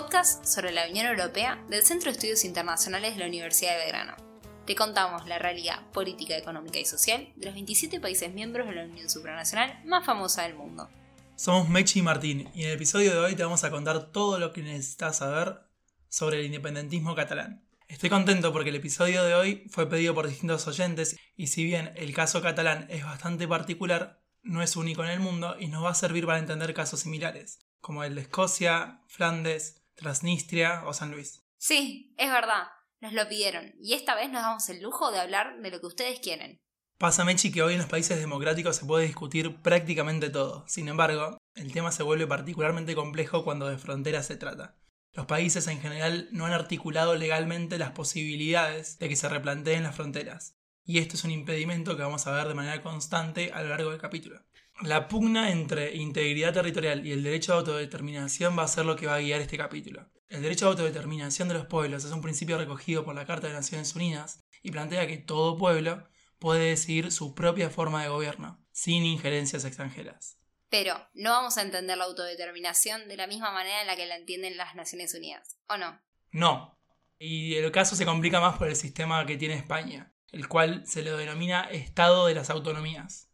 podcast sobre la Unión Europea del Centro de Estudios Internacionales de la Universidad de Belgrano. Te contamos la realidad política, económica y social de los 27 países miembros de la Unión Supranacional más famosa del mundo. Somos Mechi y Martín y en el episodio de hoy te vamos a contar todo lo que necesitas saber sobre el independentismo catalán. Estoy contento porque el episodio de hoy fue pedido por distintos oyentes y si bien el caso catalán es bastante particular, no es único en el mundo y nos va a servir para entender casos similares, como el de Escocia, Flandes, Transnistria o San Luis. Sí, es verdad, nos lo pidieron y esta vez nos damos el lujo de hablar de lo que ustedes quieren. Pasa, Mechi, que hoy en los países democráticos se puede discutir prácticamente todo. Sin embargo, el tema se vuelve particularmente complejo cuando de fronteras se trata. Los países en general no han articulado legalmente las posibilidades de que se replanteen las fronteras. Y esto es un impedimento que vamos a ver de manera constante a lo largo del capítulo. La pugna entre integridad territorial y el derecho a autodeterminación va a ser lo que va a guiar este capítulo. El derecho a autodeterminación de los pueblos es un principio recogido por la Carta de Naciones Unidas y plantea que todo pueblo puede decidir su propia forma de gobierno, sin injerencias extranjeras. Pero no vamos a entender la autodeterminación de la misma manera en la que la entienden las Naciones Unidas, ¿o no? No. Y el caso se complica más por el sistema que tiene España, el cual se le denomina Estado de las Autonomías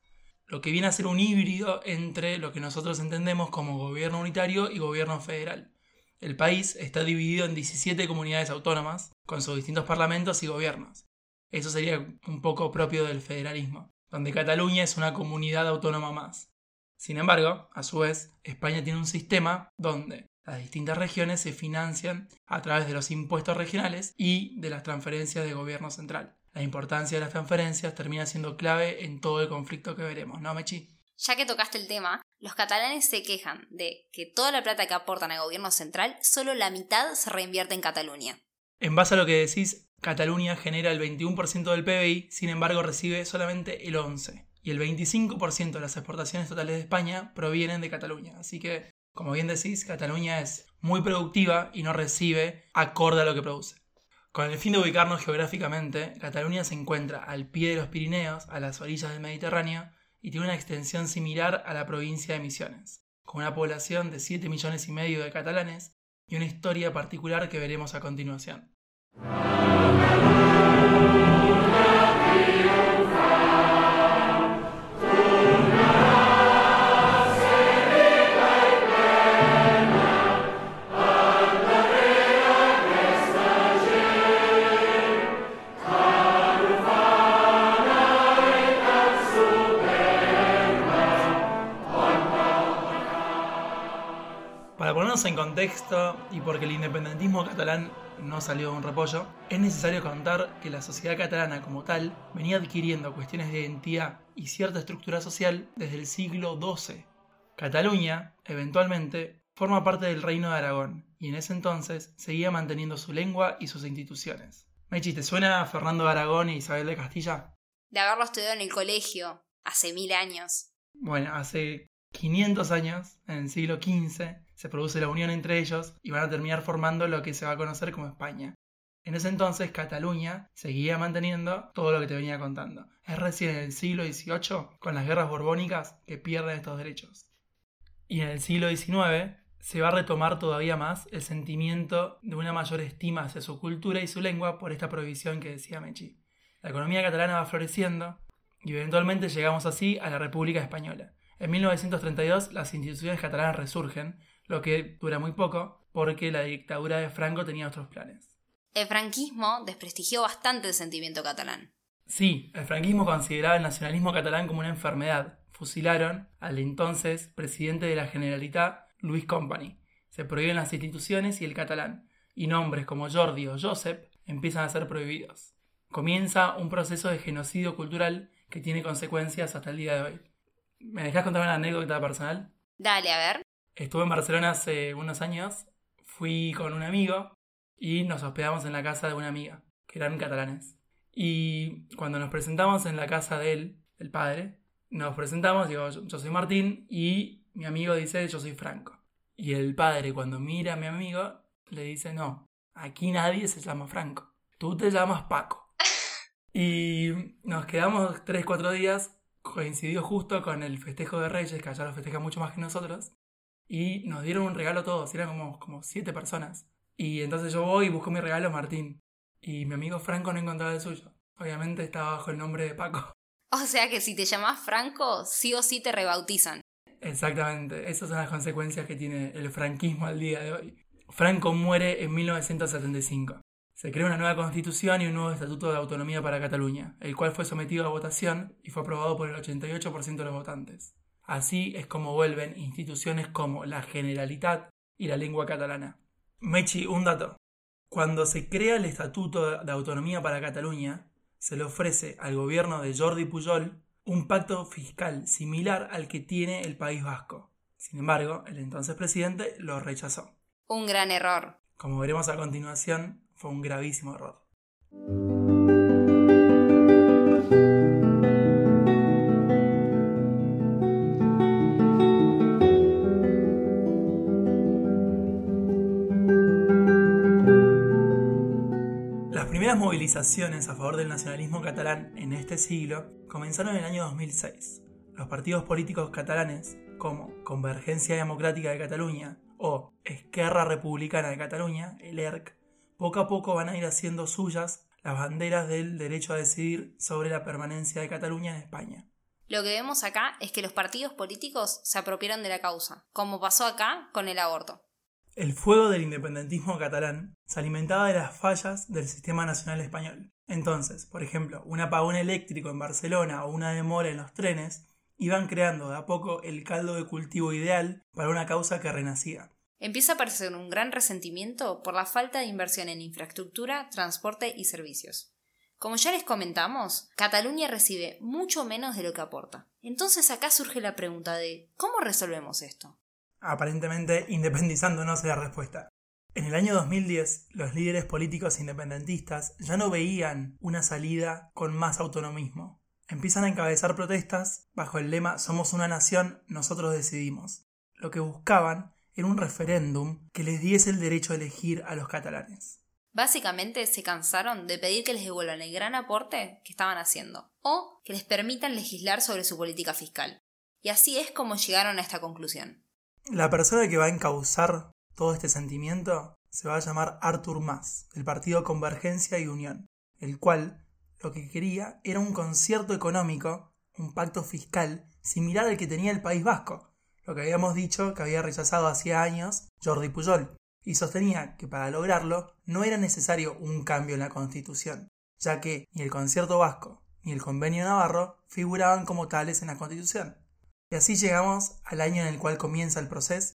lo que viene a ser un híbrido entre lo que nosotros entendemos como gobierno unitario y gobierno federal. El país está dividido en 17 comunidades autónomas, con sus distintos parlamentos y gobiernos. Eso sería un poco propio del federalismo, donde Cataluña es una comunidad autónoma más. Sin embargo, a su vez, España tiene un sistema donde las distintas regiones se financian a través de los impuestos regionales y de las transferencias de gobierno central la importancia de las transferencias termina siendo clave en todo el conflicto que veremos, ¿no, Mechi? Ya que tocaste el tema, los catalanes se quejan de que toda la plata que aportan al gobierno central, solo la mitad se reinvierte en Cataluña. En base a lo que decís, Cataluña genera el 21% del PBI, sin embargo recibe solamente el 11%. Y el 25% de las exportaciones totales de España provienen de Cataluña. Así que, como bien decís, Cataluña es muy productiva y no recibe acorde a lo que produce. Con el fin de ubicarnos geográficamente, Cataluña se encuentra al pie de los Pirineos, a las orillas del Mediterráneo, y tiene una extensión similar a la provincia de Misiones, con una población de 7 millones y medio de catalanes y una historia particular que veremos a continuación. En contexto y porque el independentismo catalán no salió de un repollo, es necesario contar que la sociedad catalana como tal venía adquiriendo cuestiones de identidad y cierta estructura social desde el siglo XII. Cataluña, eventualmente, forma parte del Reino de Aragón y en ese entonces seguía manteniendo su lengua y sus instituciones. Mechi, ¿te suena Fernando de Aragón y Isabel de Castilla? De haberlo estudiado en el colegio, hace mil años. Bueno, hace 500 años, en el siglo XV, se produce la unión entre ellos y van a terminar formando lo que se va a conocer como España. En ese entonces Cataluña seguía manteniendo todo lo que te venía contando. Es recién en el siglo XVIII, con las guerras borbónicas, que pierden estos derechos. Y en el siglo XIX se va a retomar todavía más el sentimiento de una mayor estima hacia su cultura y su lengua por esta prohibición que decía Mechi. La economía catalana va floreciendo y eventualmente llegamos así a la República Española. En 1932 las instituciones catalanas resurgen, lo que dura muy poco porque la dictadura de Franco tenía otros planes. El franquismo desprestigió bastante el sentimiento catalán. Sí, el franquismo consideraba el nacionalismo catalán como una enfermedad. Fusilaron al entonces presidente de la Generalitat, Luis Company. Se prohíben las instituciones y el catalán, y nombres como Jordi o Josep empiezan a ser prohibidos. Comienza un proceso de genocidio cultural que tiene consecuencias hasta el día de hoy. ¿Me dejas contar una anécdota personal? Dale, a ver. Estuve en Barcelona hace unos años, fui con un amigo y nos hospedamos en la casa de una amiga, que eran catalanes. Y cuando nos presentamos en la casa de él, el padre, nos presentamos, digo, yo, soy Martín y mi amigo dice, yo soy Franco. Y el padre cuando mira a mi amigo, le dice, no, aquí nadie se llama Franco, tú te llamas Paco. y nos quedamos 3-4 días, coincidió justo con el festejo de Reyes, que allá lo festeja mucho más que nosotros. Y nos dieron un regalo todos, eran como, como siete personas. Y entonces yo voy y busco mi regalo Martín. Y mi amigo Franco no encontraba el suyo. Obviamente estaba bajo el nombre de Paco. O sea que si te llamas Franco, sí o sí te rebautizan. Exactamente, esas son las consecuencias que tiene el franquismo al día de hoy. Franco muere en 1975. Se crea una nueva constitución y un nuevo estatuto de autonomía para Cataluña, el cual fue sometido a votación y fue aprobado por el 88% de los votantes. Así es como vuelven instituciones como la Generalitat y la lengua catalana. Mechi, un dato. Cuando se crea el Estatuto de Autonomía para Cataluña, se le ofrece al gobierno de Jordi Pujol un pacto fiscal similar al que tiene el País Vasco. Sin embargo, el entonces presidente lo rechazó. Un gran error. Como veremos a continuación, fue un gravísimo error. Las primeras movilizaciones a favor del nacionalismo catalán en este siglo comenzaron en el año 2006. Los partidos políticos catalanes, como Convergencia Democrática de Cataluña o Esquerra Republicana de Cataluña, el ERC, poco a poco van a ir haciendo suyas las banderas del derecho a decidir sobre la permanencia de Cataluña en España. Lo que vemos acá es que los partidos políticos se apropiaron de la causa, como pasó acá con el aborto. El fuego del independentismo catalán se alimentaba de las fallas del sistema nacional español. Entonces, por ejemplo, un apagón eléctrico en Barcelona o una demora en los trenes iban creando de a poco el caldo de cultivo ideal para una causa que renacía. Empieza a aparecer un gran resentimiento por la falta de inversión en infraestructura, transporte y servicios. Como ya les comentamos, Cataluña recibe mucho menos de lo que aporta. Entonces acá surge la pregunta de ¿cómo resolvemos esto? Aparentemente independizándonos de la respuesta. En el año 2010, los líderes políticos independentistas ya no veían una salida con más autonomismo. Empiezan a encabezar protestas bajo el lema Somos una nación, nosotros decidimos. Lo que buscaban era un referéndum que les diese el derecho a elegir a los catalanes. Básicamente se cansaron de pedir que les devuelvan el gran aporte que estaban haciendo, o que les permitan legislar sobre su política fiscal. Y así es como llegaron a esta conclusión. La persona que va a encauzar todo este sentimiento se va a llamar Artur Mas, del partido Convergencia y Unión, el cual lo que quería era un concierto económico, un pacto fiscal similar al que tenía el País Vasco, lo que habíamos dicho que había rechazado hacía años Jordi Pujol, y sostenía que para lograrlo no era necesario un cambio en la Constitución, ya que ni el concierto vasco ni el convenio navarro figuraban como tales en la Constitución. Y así llegamos al año en el cual comienza el proceso,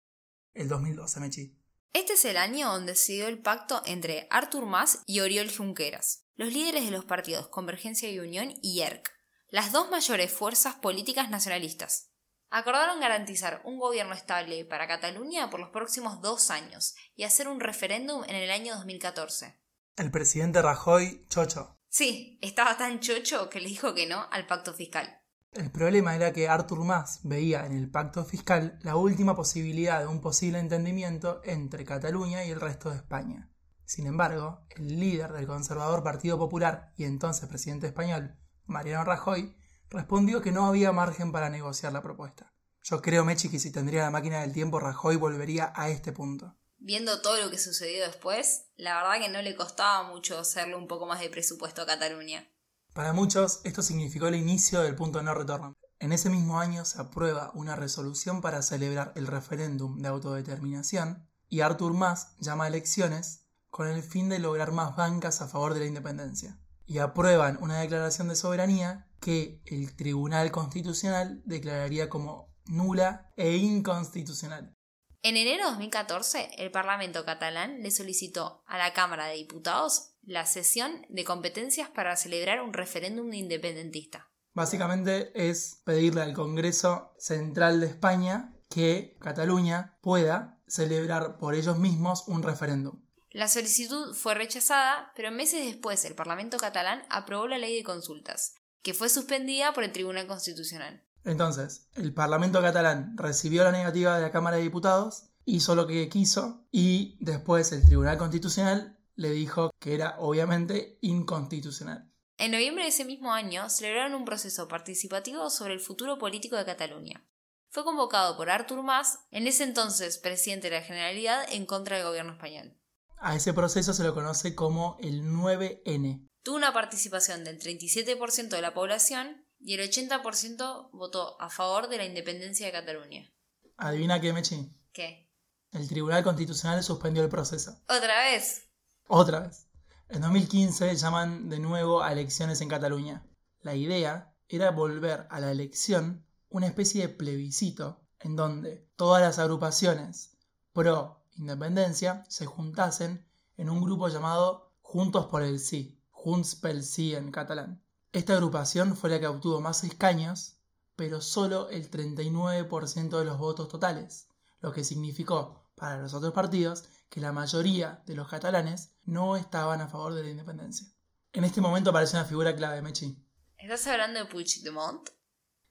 el 2012, Mechi. Este es el año donde se dio el pacto entre Artur Mas y Oriol Junqueras, los líderes de los partidos Convergencia y Unión y ERC, las dos mayores fuerzas políticas nacionalistas acordaron garantizar un gobierno estable para Cataluña por los próximos dos años y hacer un referéndum en el año 2014. El presidente Rajoy, chocho. Sí, estaba tan chocho que le dijo que no al pacto fiscal. El problema era que Artur Mas veía en el pacto fiscal la última posibilidad de un posible entendimiento entre Cataluña y el resto de España. Sin embargo, el líder del conservador Partido Popular y entonces presidente español, Mariano Rajoy, respondió que no había margen para negociar la propuesta. Yo creo, Mechi, que si tendría la máquina del tiempo, Rajoy volvería a este punto. Viendo todo lo que sucedió después, la verdad que no le costaba mucho hacerle un poco más de presupuesto a Cataluña. Para muchos, esto significó el inicio del punto de no retorno. En ese mismo año se aprueba una resolución para celebrar el referéndum de autodeterminación y Artur Mas llama a elecciones con el fin de lograr más bancas a favor de la independencia. Y aprueban una declaración de soberanía que el Tribunal Constitucional declararía como nula e inconstitucional. En enero de 2014, el Parlamento catalán le solicitó a la Cámara de Diputados la cesión de competencias para celebrar un referéndum independentista. Básicamente es pedirle al Congreso Central de España que Cataluña pueda celebrar por ellos mismos un referéndum. La solicitud fue rechazada, pero meses después el Parlamento catalán aprobó la ley de consultas, que fue suspendida por el Tribunal Constitucional. Entonces, el Parlamento catalán recibió la negativa de la Cámara de Diputados, hizo lo que quiso y después el Tribunal Constitucional le dijo que era obviamente inconstitucional. En noviembre de ese mismo año celebraron un proceso participativo sobre el futuro político de Cataluña. fue convocado por Artur Mas, en ese entonces presidente de la Generalidad, en contra del gobierno español. A ese proceso se lo conoce como el 9N. Tuvo una participación del 37% de la población y el 80% votó a favor de la independencia de Cataluña. ¿Adivina qué, Mechi? ¿Qué? El Tribunal Constitucional suspendió el proceso. ¿Otra vez? Otra vez. En 2015 llaman de nuevo a elecciones en Cataluña. La idea era volver a la elección una especie de plebiscito en donde todas las agrupaciones pro independencia se juntasen en un grupo llamado Juntos por el Sí, Junts pel Sí en catalán. Esta agrupación fue la que obtuvo más escaños, pero solo el 39% de los votos totales, lo que significó para los otros partidos que la mayoría de los catalanes no estaban a favor de la independencia. En este momento aparece una figura clave, Mechi. ¿Estás hablando de Puigdemont?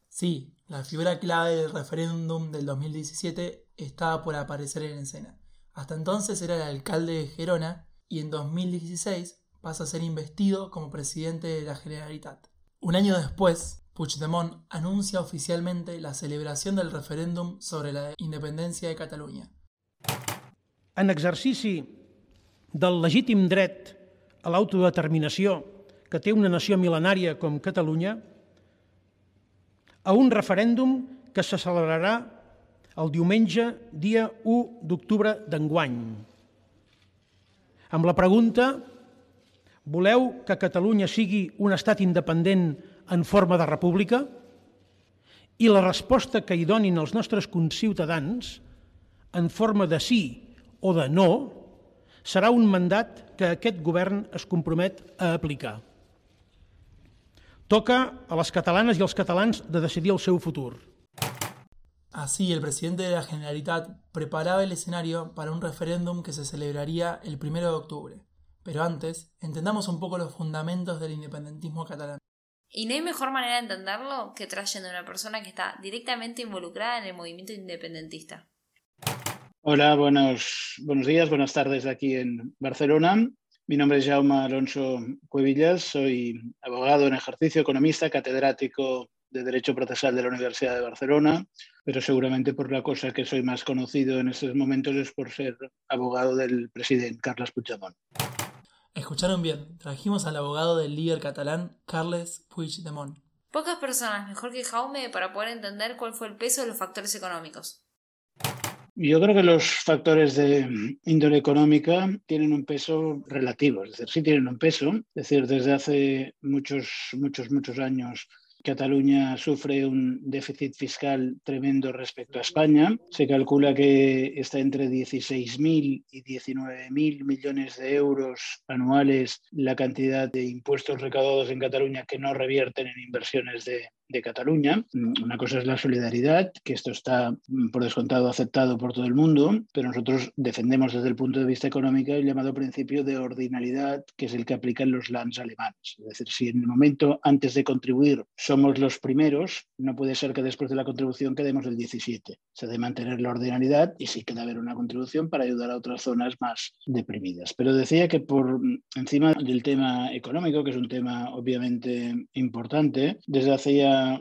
Sí, la figura clave del referéndum del 2017 estaba por aparecer en escena. Hasta entonces era el alcalde de Gerona y en 2016 pasa a ser investido como presidente de la Generalitat. Un año después, Puigdemont anuncia oficialmente la celebración del referéndum sobre la independencia de Cataluña. En exercici del legítim dret a l'autodeterminació que té una nació mil·lenària com Catalunya, a un referèndum que se celebrarà el diumenge dia 1 d'octubre d'enguany. Amb la pregunta, voleu que Catalunya sigui un estat independent en forma de república? I la resposta que hi donin els nostres conciutadans, en forma de sí o de no, serà un mandat que aquest govern es compromet a aplicar. Toca a les catalanes i als catalans de decidir el seu futur. Así, el presidente de la Generalitat preparaba el escenario para un referéndum que se celebraría el 1 de octubre. Pero antes, entendamos un poco los fundamentos del independentismo catalán. Y no hay mejor manera de entenderlo que trayendo a una persona que está directamente involucrada en el movimiento independentista. Hola, buenos, buenos días, buenas tardes aquí en Barcelona. Mi nombre es Jaume Alonso Cuevillas, soy abogado en ejercicio, economista, catedrático de Derecho Procesal de la Universidad de Barcelona, pero seguramente por la cosa que soy más conocido en estos momentos es por ser abogado del presidente Carles Puigdemont. Escucharon bien, trajimos al abogado del líder catalán Carles Puigdemont. Pocas personas mejor que Jaume para poder entender cuál fue el peso de los factores económicos. Yo creo que los factores de índole económica tienen un peso relativo, es decir, sí tienen un peso, es decir, desde hace muchos, muchos, muchos años Cataluña sufre un déficit fiscal tremendo respecto a España. Se calcula que está entre 16.000 y 19.000 millones de euros anuales la cantidad de impuestos recaudados en Cataluña que no revierten en inversiones de, de Cataluña. Una cosa es la solidaridad, que esto está mm, por descontado aceptado por todo el mundo, pero nosotros defendemos desde el punto de vista económico el llamado principio de ordinalidad, que es el que aplican los lands alemanes. Es decir, si en el momento antes de contribuir somos los primeros, no puede ser que después de la contribución quedemos el 17. Se debe mantener la ordinalidad y sí que debe haber una contribución para ayudar a otras zonas más deprimidas. Pero decía que por mm, encima del tema económico, que es un tema obviamente importante, desde hace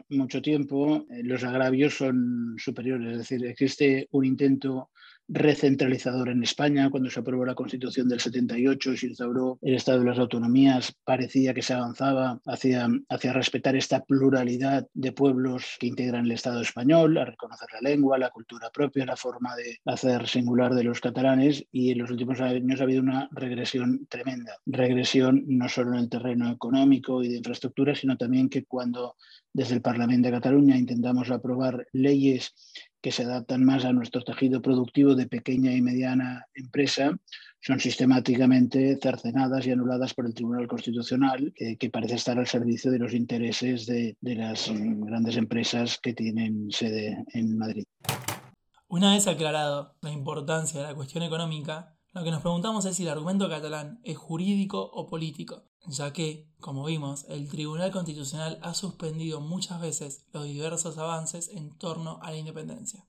mucho tiempo, eh, los agravios son superiores, es decir, existe un intento recentralizador en España. Cuando se aprobó la Constitución del 78 y se instauró el Estado de las Autonomías, parecía que se avanzaba hacia, hacia respetar esta pluralidad de pueblos que integran el Estado español, a reconocer la lengua, la cultura propia, la forma de hacer singular de los catalanes y en los últimos años ha habido una regresión tremenda. Regresión no solo en el terreno económico y de infraestructura, sino también que cuando desde el Parlamento de Cataluña intentamos aprobar leyes que se adaptan más a nuestro tejido productivo de pequeña y mediana empresa, son sistemáticamente cercenadas y anuladas por el Tribunal Constitucional, que parece estar al servicio de los intereses de, de las grandes empresas que tienen sede en Madrid. Una vez aclarado la importancia de la cuestión económica, lo que nos preguntamos es si el argumento catalán es jurídico o político, ya que, como vimos, el Tribunal Constitucional ha suspendido muchas veces los diversos avances en torno a la independencia.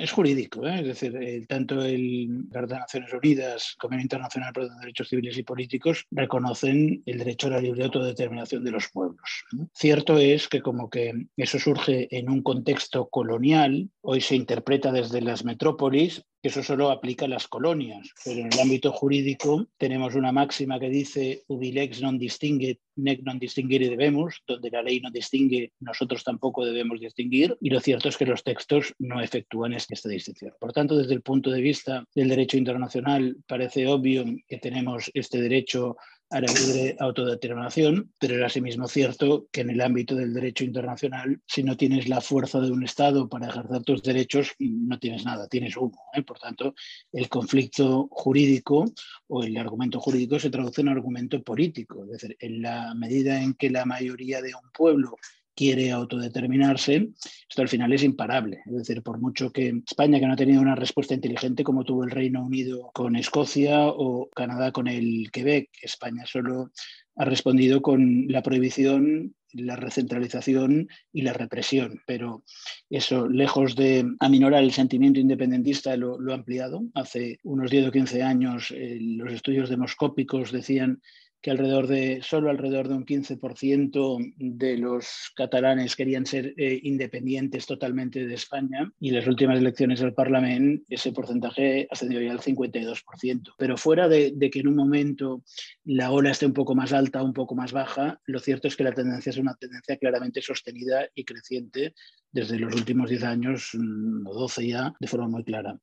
es jurídico, ¿eh? es decir, tanto el Carta de Naciones Unidas, Convenio Internacional para los Derechos Civiles y Políticos, reconocen el derecho a la libre autodeterminación de los pueblos. Cierto es que como que eso surge en un contexto colonial, hoy se interpreta desde las metrópolis, que eso solo aplica a las colonias, pero en el ámbito jurídico tenemos una máxima que dice ubilex non distingue, nec non distinguire debemos, donde la ley no distingue, nosotros tampoco debemos distinguir, y lo cierto es que los textos no efectúan esta distinción. Por tanto, desde el punto de vista del derecho internacional, parece obvio que tenemos este derecho a la libre autodeterminación, pero es asimismo cierto que en el ámbito del derecho internacional, si no tienes la fuerza de un Estado para ejercer tus derechos, no tienes nada, tienes uno. ¿eh? Por tanto, el conflicto jurídico o el argumento jurídico se traduce en argumento político. Es decir, en la medida en que la mayoría de un pueblo quiere autodeterminarse, esto al final es imparable. Es decir, por mucho que España, que no ha tenido una respuesta inteligente como tuvo el Reino Unido con Escocia o Canadá con el Quebec, España solo ha respondido con la prohibición, la recentralización y la represión. Pero eso, lejos de aminorar el sentimiento independentista, lo, ha ampliado. Hace unos 10 o 15 años eh, los estudios demoscópicos decían que alrededor de, solo alrededor de un 15% de los catalanes querían ser eh, independientes totalmente de España y las últimas elecciones al Parlamento ese porcentaje ascendió ya al 52%. Pero fuera de, que en un momento la ola esté un poco más alta, un poco más baja, lo cierto es que la tendencia es una tendencia claramente sostenida y creciente desde los últimos 10 años mm, o 12 ya de forma muy clara.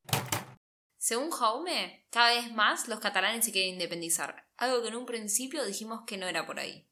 Según Jaume, cada vez más los catalanes se quieren independizar, algo que en un principio dijimos que no era por ahí.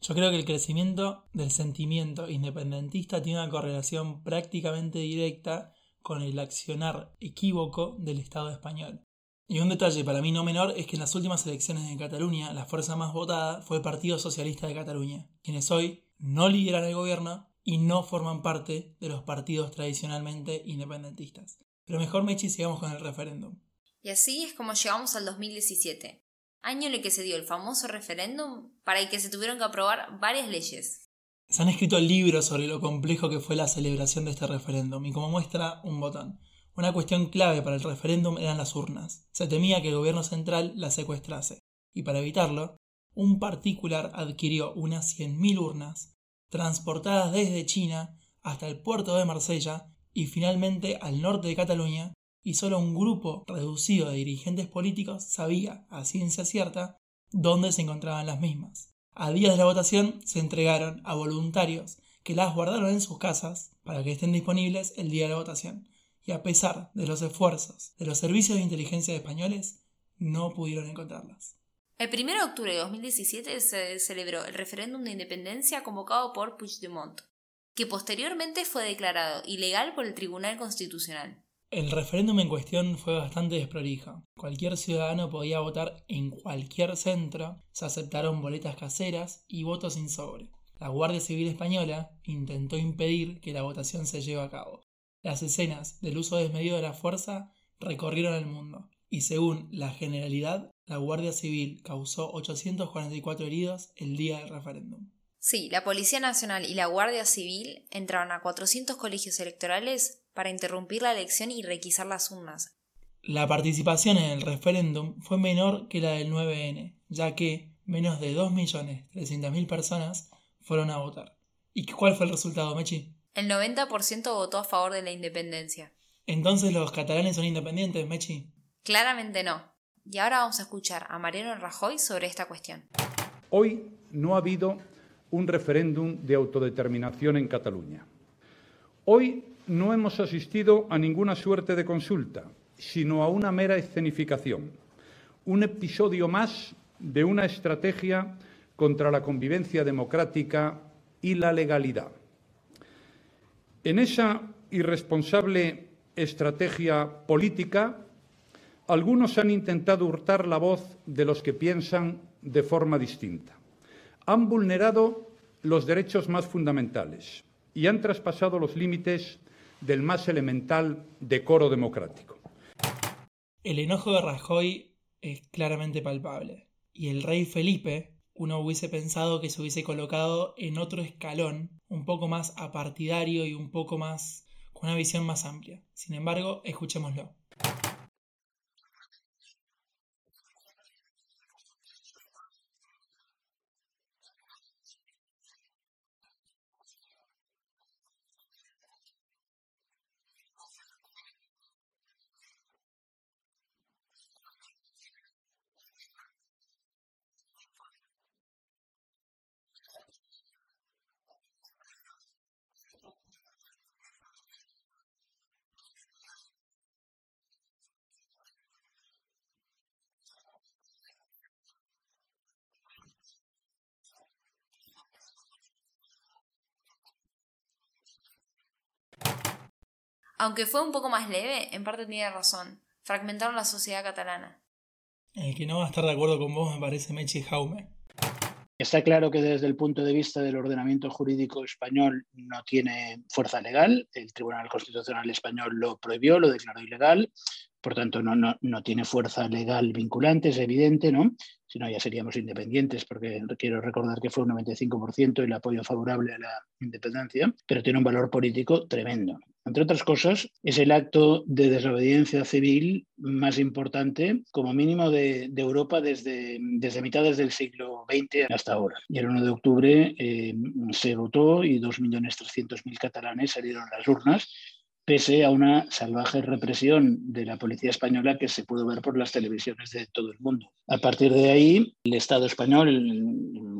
Yo creo que el crecimiento del sentimiento independentista tiene una correlación prácticamente directa con el accionar equívoco del Estado español. Y un detalle para mí no menor es que en las últimas elecciones en Cataluña la fuerza más votada fue el Partido Socialista de Cataluña, quienes hoy no lideran el gobierno y no forman parte de los partidos tradicionalmente independentistas. Pero mejor, Mechi, sigamos con el referéndum. Y así es como llegamos al 2017, año en el que se dio el famoso referéndum para el que se tuvieron que aprobar varias leyes. Se han escrito libros sobre lo complejo que fue la celebración de este referéndum y como muestra un botón. Una cuestión clave para el referéndum eran las urnas. Se temía que el gobierno central las secuestrase y para evitarlo, un particular adquirió unas 100.000 urnas transportadas desde China hasta el puerto de Marsella y finalmente al norte de Cataluña, y solo un grupo reducido de dirigentes políticos sabía a ciencia cierta dónde se encontraban las mismas. A días de la votación se entregaron a voluntarios que las guardaron en sus casas para que estén disponibles el día de la votación, y a pesar de los esfuerzos de los servicios de inteligencia españoles, no pudieron encontrarlas. El 1 de octubre de 2017 se celebró el referéndum de independencia convocado por Puigdemont, que posteriormente fue declarado ilegal por el Tribunal Constitucional. El referéndum en cuestión fue bastante desprolijo. Cualquier ciudadano podía votar en cualquier centro, se aceptaron boletas caseras y votos sin sobre. La Guardia Civil Española intentó impedir que la votación se lleve a cabo. Las escenas del uso desmedido de la fuerza recorrieron el mundo, y según la generalidad, la Guardia Civil causó 844 heridos el día del referéndum. Sí, la Policía Nacional y la Guardia Civil entraron a 400 colegios electorales para interrumpir la elección y requisar las urnas. La participación en el referéndum fue menor que la del 9N, ya que menos de 2.300.000 personas fueron a votar. ¿Y cuál fue el resultado, Mechi? El 90% votó a favor de la independencia. ¿Entonces los catalanes son independientes, Mechi? Claramente no. Y ahora vamos a escuchar a Mariano Rajoy sobre esta cuestión. Hoy no ha habido un referéndum de autodeterminación en Cataluña. Hoy no hemos asistido a ninguna suerte de consulta, sino a una mera escenificación, un episodio más de una estrategia contra la convivencia democrática y la legalidad. En esa irresponsable estrategia política, algunos han intentado hurtar la voz de los que piensan de forma distinta han vulnerado los derechos más fundamentales y han traspasado los límites del más elemental decoro democrático. El enojo de Rajoy es claramente palpable y el rey Felipe uno hubiese pensado que se hubiese colocado en otro escalón, un poco más apartidario y un poco más con una visión más amplia. Sin embargo, escuchémoslo. Aunque fue un poco más leve, en parte tiene razón. Fragmentaron la sociedad catalana. El que no va a estar de acuerdo con vos me parece Mechi Jaume. Está claro que desde el punto de vista del ordenamiento jurídico español no tiene fuerza legal. El Tribunal Constitucional Español lo prohibió, lo declaró ilegal. Por tanto, no, no, no tiene fuerza legal vinculante, es evidente, ¿no? Si no, ya seríamos independientes, porque quiero recordar que fue un 95% el apoyo favorable a la independencia, pero tiene un valor político tremendo. Entre otras cosas, es el acto de desobediencia civil más importante, como mínimo, de, Europa desde, desde mitades del siglo XX hasta ahora. Y el 1 de octubre eh, se votó y 2.300.000 catalanes salieron a las urnas pese a una salvaje represión de la policía española que se pudo ver por las televisiones de todo el mundo. A partir de ahí, el Estado español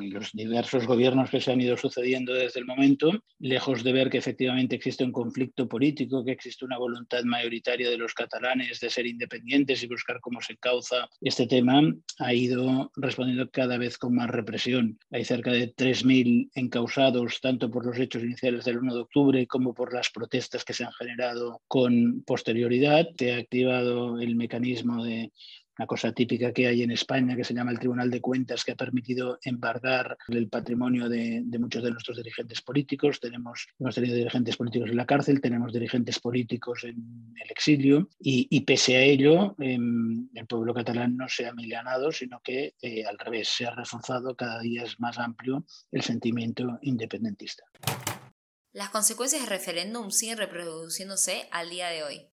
y los diversos gobiernos que se han ido sucediendo desde el momento, lejos de ver que efectivamente existe un conflicto político, que existe una voluntad mayoritaria de los catalanes de ser independientes y buscar cómo se causa este tema, ha ido respondiendo cada vez con más represión. Hay cerca de 3.000 encausados, tanto por los hechos iniciales del 1 de octubre como por las protestas que se han generado con posterioridad. Se ha activado el mecanismo de una cosa típica que hay en España que se llama el Tribunal de Cuentas, que ha permitido embargar el patrimonio de, de, muchos de nuestros dirigentes políticos. Tenemos, hemos tenido dirigentes políticos en la cárcel, tenemos dirigentes políticos en el exilio y, y pese a ello, eh, el pueblo catalán no se ha milanado, sino que eh, al revés, se ha reforzado, cada día es más amplio el sentimiento independentista. Las consecuencias del referéndum siguen reproduciéndose al día de hoy.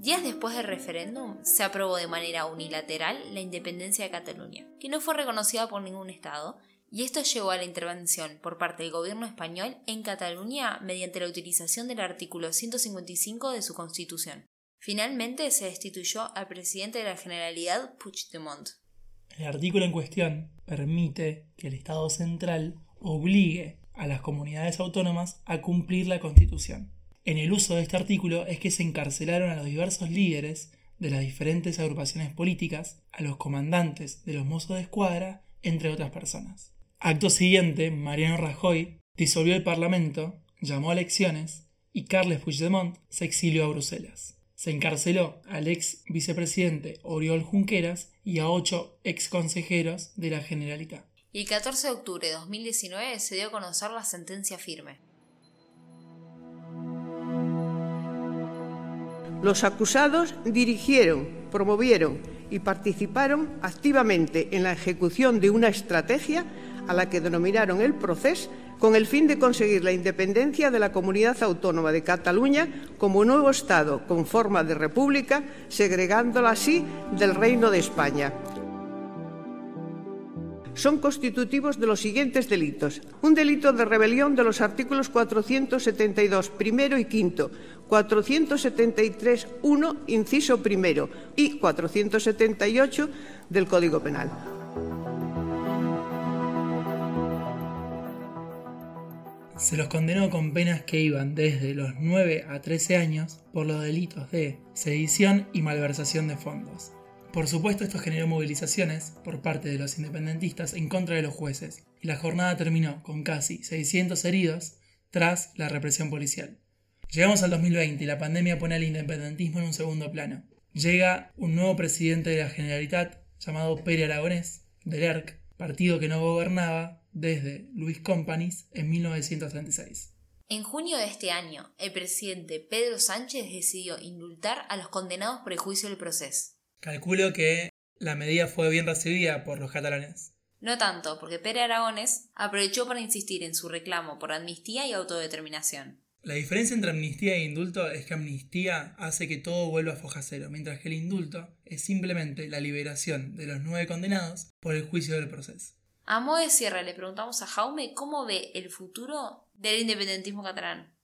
Días después del referéndum, se aprobó de manera unilateral la independencia de Cataluña, que no fue reconocida por ningún Estado y esto llevó a la intervención por parte del gobierno español en Cataluña mediante la utilización del artículo 155 de su constitución. Finalmente se destituyó al presidente de la Generalidad Puigdemont. El artículo en cuestión permite que el Estado central obligue a las comunidades autónomas a cumplir la Constitución. En el uso de este artículo es que se encarcelaron a los diversos líderes de las diferentes agrupaciones políticas, a los comandantes de los mozos de escuadra, entre otras personas. Acto siguiente, Mariano Rajoy disolvió el Parlamento, llamó a elecciones y Carles Puigdemont se exilió a Bruselas. Se encarceló al ex vicepresidente Oriol Junqueras y a ocho ex consejeros de la Generalitat. Y el 14 de octubre de 2019 se dio a conocer la sentencia firme. Los acusados dirigieron, promovieron y participaron activamente en la ejecución de una estrategia a la que denominaron el proceso con el fin de conseguir la independencia de la comunidad autónoma de Cataluña como nuevo Estado con forma de república, segregándola así del Reino de España. Son constitutivos de los siguientes delitos. Un delito de rebelión de los artículos 472, primero y quinto, 473, 1, inciso primero y 478 del Código Penal. Se los condenó con penas que iban desde los 9 a 13 años por los delitos de sedición y malversación de fondos. Por supuesto esto generó movilizaciones por parte de los independentistas en contra de los jueces y la jornada terminó con casi 600 heridos tras la represión policial. Llegamos al 2020 y la pandemia pone al independentismo en un segundo plano. Llega un nuevo presidente de la Generalitat llamado Pere Aragonés, del ERC, partido que no gobernaba desde Luis Companys en 1936. En junio de este año, el presidente Pedro Sánchez decidió indultar a los condenados por el juicio del proceso. Calculo que la medida fue bien recibida por los catalanes. No tanto, porque Pere Aragones aprovechó para insistir en su reclamo por amnistía y autodeterminación. La diferencia entre amnistía e indulto es que amnistía hace que todo vuelva a foja cero, mientras que el indulto es simplemente la liberación de los nueve condenados por el juicio del proceso. A modo de cierre le preguntamos a Jaume cómo ve el futuro del independentismo catalán.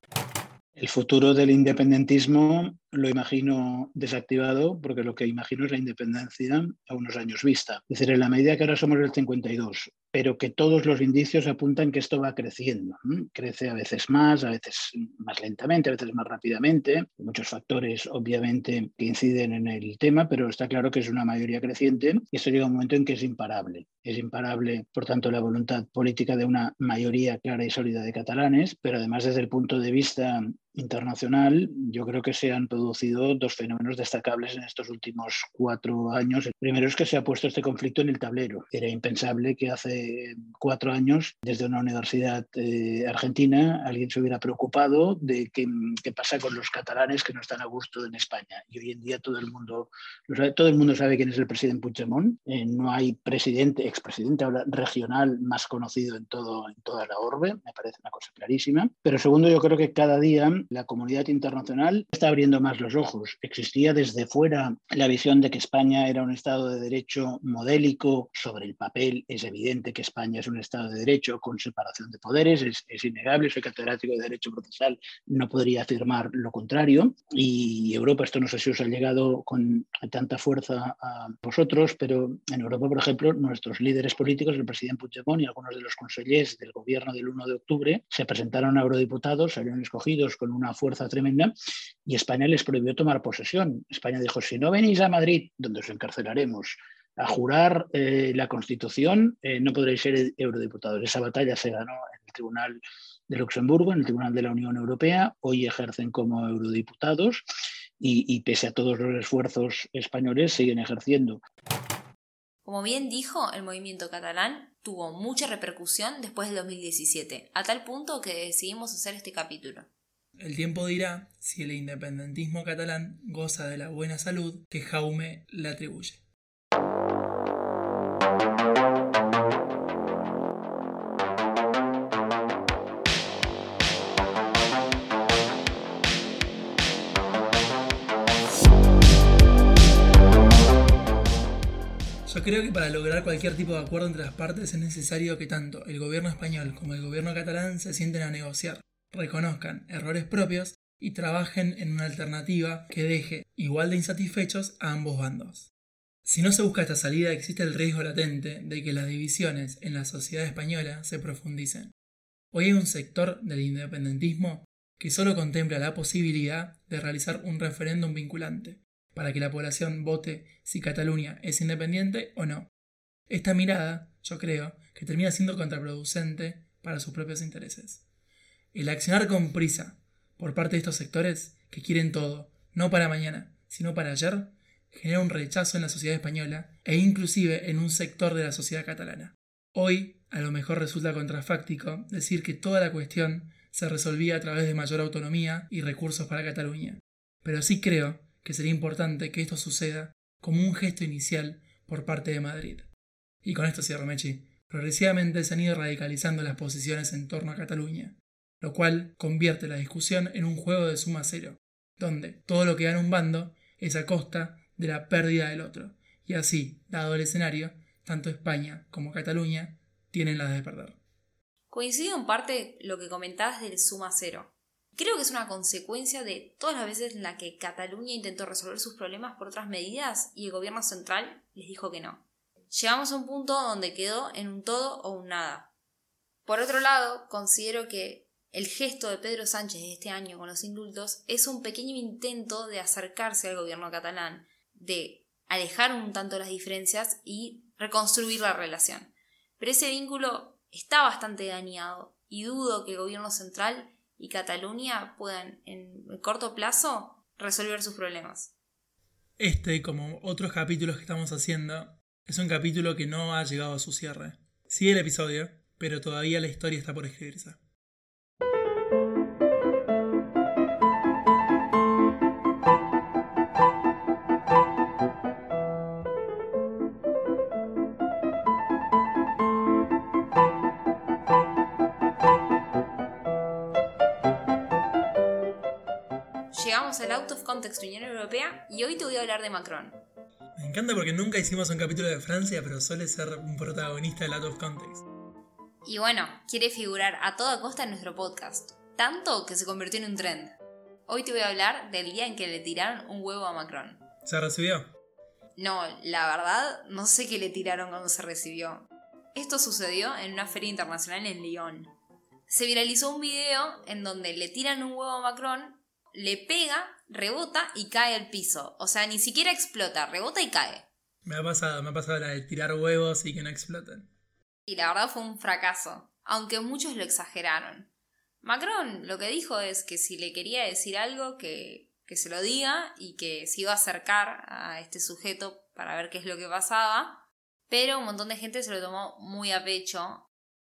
El futuro del independentismo lo imagino desactivado porque lo que imagino es la independencia a unos años vista. Es decir, en la medida que ahora somos el 52, pero que todos los indicios apuntan que esto va creciendo. Crece a veces más, a veces más lentamente, a veces más rápidamente. Muchos factores, obviamente, que inciden en el tema, pero está claro que es una mayoría creciente y esto llega a un momento en que es imparable. Es imparable, por tanto, la voluntad política de una mayoría clara y sólida de catalanes, pero además desde el punto de vista internacional, yo creo que se han producido dos fenómenos destacables en estos últimos cuatro años. El primero es que se ha puesto este conflicto en el tablero. Era impensable que hace cuatro años, desde una universidad eh, argentina, alguien se hubiera preocupado de qué, pasa con los catalanes que no están a gusto en España. Y hoy en día todo el mundo, sabe, todo el mundo sabe quién es el presidente Puigdemont. Eh, no hay presidente, expresidente regional más conocido en, todo, en toda la orbe. Me parece una cosa clarísima. Pero segundo, yo creo que cada día la comunidad internacional está abriendo más los ojos. Existía desde fuera la visión de que España era un Estado de Derecho modélico. Sobre el papel es evidente que España es un Estado de Derecho con separación de poderes, es, innegable. Soy catedrático de Derecho Procesal, no podría afirmar lo contrario. Y Europa, esto no sé si os ha llegado con tanta fuerza a vosotros, pero en Europa, por ejemplo, nuestros líderes políticos, el presidente Puigdemont y algunos de los consejeros del gobierno del 1 de octubre, se presentaron a eurodiputados, salieron escogidos una fuerza tremenda y España les prohibió tomar posesión. España dijo, si no venís a Madrid, donde os encarcelaremos, a jurar eh, la Constitución, eh, no podréis ser eurodiputados. Esa batalla se ganó en el Tribunal de Luxemburgo, en el Tribunal de la Unión Europea. Hoy ejercen como eurodiputados y, y pese a todos los esfuerzos españoles, siguen ejerciendo. Como bien dijo, el movimiento catalán tuvo mucha repercusión después del 2017, a tal punto que decidimos hacer este capítulo. El tiempo dirá si el independentismo catalán goza de la buena salud que Jaume le atribuye. Yo creo que para lograr cualquier tipo de acuerdo entre las partes es necesario que tanto el gobierno español como el gobierno catalán se sienten a negociar reconozcan errores propios y trabajen en una alternativa que deje igual de insatisfechos a ambos bandos. Si no se busca esta salida existe el riesgo latente de que las divisiones en la sociedad española se profundicen. Hoy hay un sector del independentismo que solo contempla la posibilidad de realizar un referéndum vinculante para que la población vote si Cataluña es independiente o no. Esta mirada, yo creo, que termina siendo contraproducente para sus propios intereses. El accionar con prisa por parte de estos sectores que quieren todo, no para mañana, sino para ayer, genera un rechazo en la sociedad española e inclusive en un sector de la sociedad catalana. Hoy, a lo mejor resulta contrafáctico decir que toda la cuestión se resolvía a través de mayor autonomía y recursos para Cataluña, pero sí creo que sería importante que esto suceda como un gesto inicial por parte de Madrid. Y con esto cierro, Mechi. Progresivamente se han ido radicalizando las posiciones en torno a Cataluña, lo cual convierte la discusión en un juego de suma cero, donde todo lo que gana un bando es a costa de la pérdida del otro, y así, dado el escenario, tanto España como Cataluña tienen las de perder. Coincido en parte lo que comentabas del suma cero. Creo que es una consecuencia de todas las veces en las que Cataluña intentó resolver sus problemas por otras medidas y el gobierno central les dijo que no. Llegamos a un punto donde quedó en un todo o un nada. Por otro lado, considero que el gesto de Pedro Sánchez este año con los indultos es un pequeño intento de acercarse al gobierno catalán, de alejar un tanto las diferencias y reconstruir la relación. Pero ese vínculo está bastante dañado y dudo que el gobierno central y Cataluña puedan en el corto plazo resolver sus problemas. Este, como otros capítulos que estamos haciendo, es un capítulo que no ha llegado a su cierre. Sigue el episodio, pero todavía la historia está por escribirse. El Out of Context Unión Europea y hoy te voy a hablar de Macron. Me encanta porque nunca hicimos un capítulo de Francia, pero suele ser un protagonista del Out of Context. Y bueno, quiere figurar a toda costa en nuestro podcast, tanto que se convirtió en un trend. Hoy te voy a hablar del día en que le tiraron un huevo a Macron. ¿Se recibió? No, la verdad, no sé qué le tiraron cuando se recibió. Esto sucedió en una feria internacional en Lyon. Se viralizó un video en donde le tiran un huevo a Macron, le pega, rebota y cae al piso. O sea, ni siquiera explota, rebota y cae. Me ha pasado, me ha pasado la de tirar huevos y que no exploten. Y la verdad fue un fracaso, aunque muchos lo exageraron. Macron lo que dijo es que si le quería decir algo, que, que se lo diga y que se iba a acercar a este sujeto para ver qué es lo que pasaba, pero un montón de gente se lo tomó muy a pecho.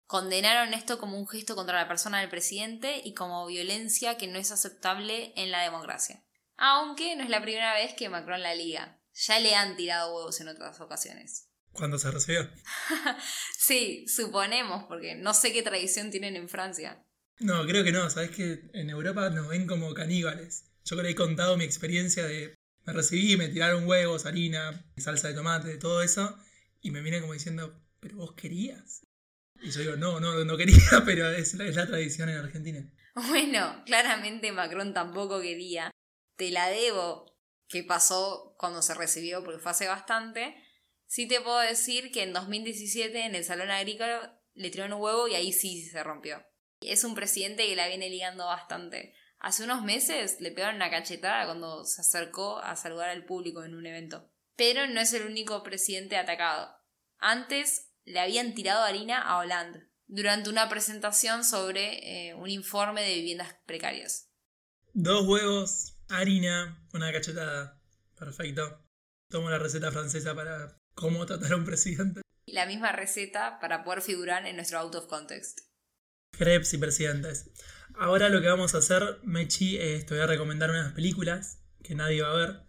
Condenaron esto como un gesto contra la persona del presidente y como violencia que no es aceptable en la democracia. Aunque no es la primera vez que Macron la liga. Ya le han tirado huevos en otras ocasiones. ¿Cuándo se recibió? sí, suponemos, porque no sé qué tradición tienen en Francia. No, creo que no. Sabes que en Europa nos ven como caníbales. Yo creo que he contado mi experiencia de me recibí, me tiraron huevos, harina, salsa de tomate, todo eso, y me miran como diciendo, ¿pero vos querías? Y yo digo, no, no, no quería, pero es la, es la tradición en Argentina. Bueno, claramente Macron tampoco quería. Te la debo que pasó cuando se recibió, porque fue hace bastante. Sí te puedo decir que en 2017 en el Salón Agrícola le tiraron un huevo y ahí sí se rompió. Es un presidente que la viene ligando bastante. Hace unos meses le pegaron una cachetada cuando se acercó a saludar al público en un evento. Pero no es el único presidente atacado. Antes le habían tirado harina a Hollande durante una presentación sobre eh, un informe de viviendas precarias. Dos huevos, harina, una cachetada. Perfecto. Tomo la receta francesa para cómo tratar a un presidente. La misma receta para poder figurar en nuestro out of context. Crepes y presidentes. Ahora lo que vamos a hacer, Mechi, es te voy a recomendar unas películas que nadie va a ver.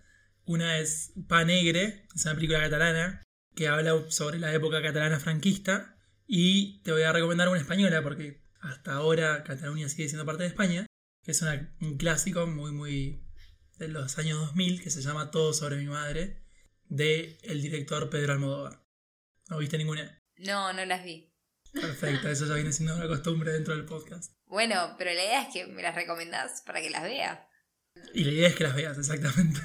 Una es Pa Negre, es una película catalana que habla sobre la época catalana franquista. Y te voy a recomendar una española porque hasta ahora Cataluña sigue siendo parte de España. Que es un clásico muy, muy de los años 2000 que se llama Todo sobre mi madre de el director Pedro Almodóvar. ¿No viste ninguna? No, no las vi. Perfecto, eso ya viene siendo una costumbre dentro del podcast. Bueno, pero la idea es que me las recomendás para que las vea. Y la idea es que las veas, exactamente.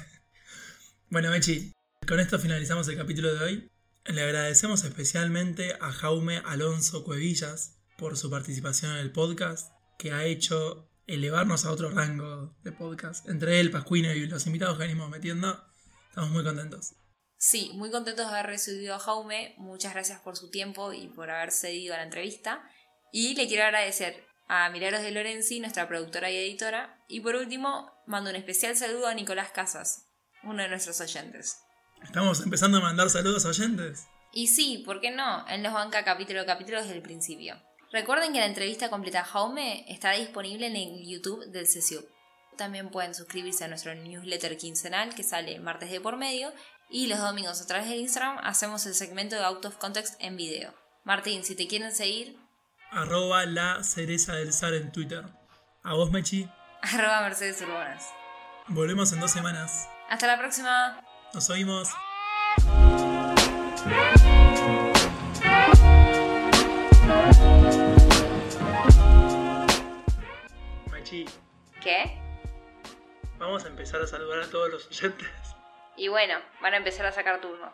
Bueno, Mechi, con esto finalizamos el capítulo de hoy. Le agradecemos especialmente a Jaume Alonso Cuevillas por su participación en el podcast, que ha hecho elevarnos a otro rango de podcast. Entre él, Pascuino y los invitados que venimos metiendo, estamos muy contentos. Sí, muy contentos de haber recibido a Jaume. Muchas gracias por su tiempo y por haber cedido a la entrevista. Y le quiero agradecer a Milagros de Lorenzi, nuestra productora y editora. Y por último, mando un especial saludo a Nicolás Casas, uno de nuestros oyentes. Estamos empezando a mandar saludos a oyentes. Y sí, ¿por qué no? Él nos banca capítulo a capítulo desde el principio. Recuerden que la entrevista completa a Jaume estará disponible en el YouTube del CSU. También pueden suscribirse a nuestro newsletter quincenal que sale martes de por medio y los domingos a través del Instagram hacemos el segmento de Out of Context en video. Martín, si te quieren seguir... Arroba la cereza del zar en Twitter. A vos, Mechi. Arroba Mercedes Urbanas. Volvemos en dos semanas. Hasta la próxima. Nos oímos. ¿Qué? Vamos a empezar a saludar a todos los oyentes. Y bueno, van a empezar a sacar turno.